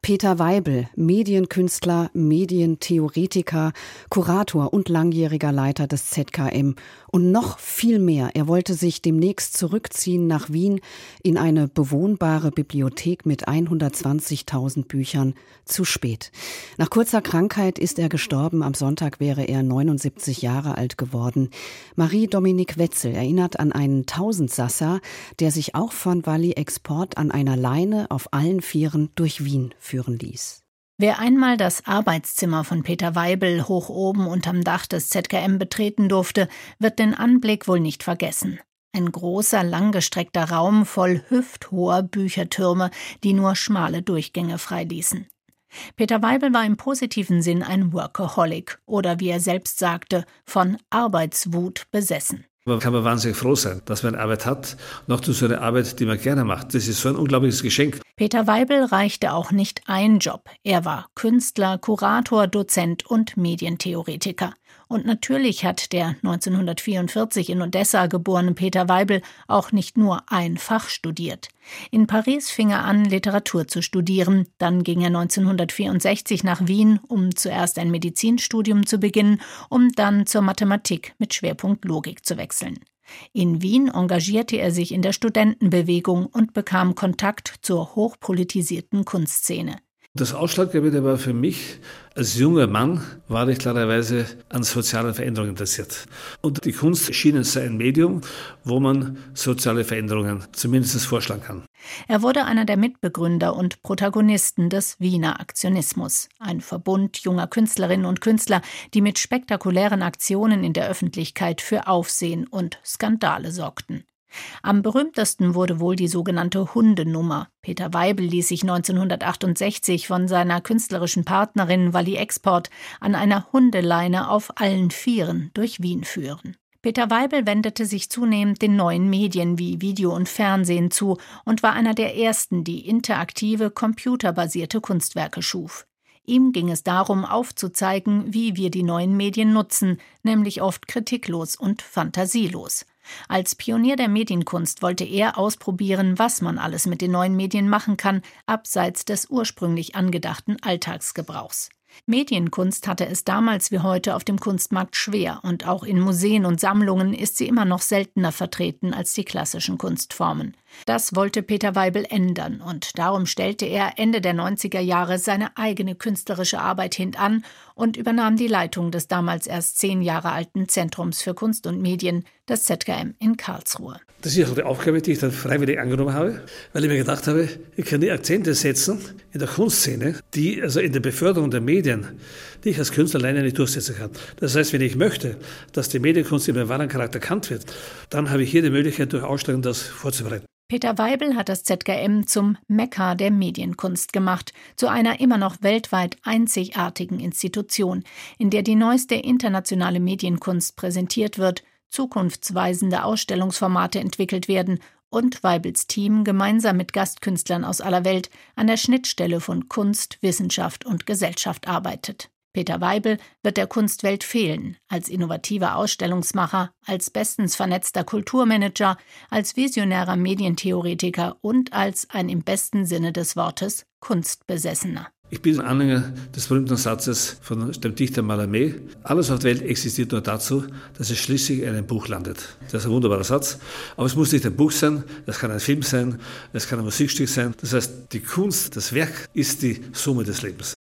Peter Weibel, Medienkünstler, Medientheoretiker, Kurator und langjähriger Leiter des ZKM. Und noch viel mehr. Er wollte sich demnächst zurückziehen nach Wien in eine bewohnbare Bibliothek mit 120.000 Büchern. Zu spät. Nach kurzer Krankheit ist er gestorben. Am Sonntag wäre er 79 Jahre alt geworden. Marie-Dominique Wetzel erinnert an einen Tausendsasser, der sich auch von Walli Export an einer Leine auf allen Vieren durch Wien führen ließ. Wer einmal das Arbeitszimmer von Peter Weibel hoch oben unterm Dach des ZKM betreten durfte, wird den Anblick wohl nicht vergessen. Ein großer, langgestreckter Raum voll hüfthoher Büchertürme, die nur schmale Durchgänge freiließen. Peter Weibel war im positiven Sinn ein Workaholic oder wie er selbst sagte, von Arbeitswut besessen. Man kann man wahnsinnig froh sein, dass man eine Arbeit hat, noch zu so einer Arbeit, die man gerne macht. Das ist so ein unglaubliches Geschenk. Peter Weibel reichte auch nicht ein Job. Er war Künstler, Kurator, Dozent und Medientheoretiker. Und natürlich hat der 1944 in Odessa geborene Peter Weibel auch nicht nur ein Fach studiert. In Paris fing er an, Literatur zu studieren. Dann ging er 1964 nach Wien, um zuerst ein Medizinstudium zu beginnen, um dann zur Mathematik mit Schwerpunkt Logik zu wechseln. In Wien engagierte er sich in der Studentenbewegung und bekam Kontakt zur hochpolitisierten Kunstszene. Das Ausschlaggebende war für mich, als junger Mann war ich klarerweise an sozialen Veränderungen interessiert. Und die Kunst schien es ein Medium, wo man soziale Veränderungen zumindest vorschlagen kann. Er wurde einer der Mitbegründer und Protagonisten des Wiener Aktionismus, ein Verbund junger Künstlerinnen und Künstler, die mit spektakulären Aktionen in der Öffentlichkeit für Aufsehen und Skandale sorgten. Am berühmtesten wurde wohl die sogenannte Hundenummer. Peter Weibel ließ sich 1968 von seiner künstlerischen Partnerin Walli Export an einer Hundeleine auf allen Vieren durch Wien führen. Peter Weibel wendete sich zunehmend den neuen Medien wie Video und Fernsehen zu und war einer der ersten, die interaktive, computerbasierte Kunstwerke schuf. Ihm ging es darum, aufzuzeigen, wie wir die neuen Medien nutzen, nämlich oft kritiklos und fantasielos. Als Pionier der Medienkunst wollte er ausprobieren, was man alles mit den neuen Medien machen kann, abseits des ursprünglich angedachten Alltagsgebrauchs. Medienkunst hatte es damals wie heute auf dem Kunstmarkt schwer und auch in Museen und Sammlungen ist sie immer noch seltener vertreten als die klassischen Kunstformen. Das wollte Peter Weibel ändern und darum stellte er Ende der 90er Jahre seine eigene künstlerische Arbeit hintan und übernahm die Leitung des damals erst zehn Jahre alten Zentrums für Kunst und Medien, das ZKM in Karlsruhe. Das ist auch die Aufgabe, die ich dann freiwillig angenommen habe, weil ich mir gedacht habe, ich kann die Akzente setzen in der Kunstszene, die also in der Beförderung der Medien, die ich als Künstler alleine nicht durchsetzen kann. Das heißt, wenn ich möchte, dass die Medienkunst in ihrem wahren Charakter erkannt wird, dann habe ich hier die Möglichkeit, durch Ausstellungen das vorzubereiten. Peter Weibel hat das ZKM zum Mekka der Medienkunst gemacht, zu einer immer noch weltweit einzigartigen Institution, in der die neueste internationale Medienkunst präsentiert wird, zukunftsweisende Ausstellungsformate entwickelt werden und Weibels Team gemeinsam mit Gastkünstlern aus aller Welt an der Schnittstelle von Kunst, Wissenschaft und Gesellschaft arbeitet. Peter Weibel wird der Kunstwelt fehlen, als innovativer Ausstellungsmacher, als bestens vernetzter Kulturmanager, als visionärer Medientheoretiker und als ein im besten Sinne des Wortes Kunstbesessener. Ich bin Anhänger des berühmten Satzes von dem Dichter Mallarmé. Alles auf der Welt existiert nur dazu, dass es schließlich in einem Buch landet. Das ist ein wunderbarer Satz. Aber es muss nicht ein Buch sein, es kann ein Film sein, es kann ein Musikstück sein. Das heißt, die Kunst, das Werk ist die Summe des Lebens.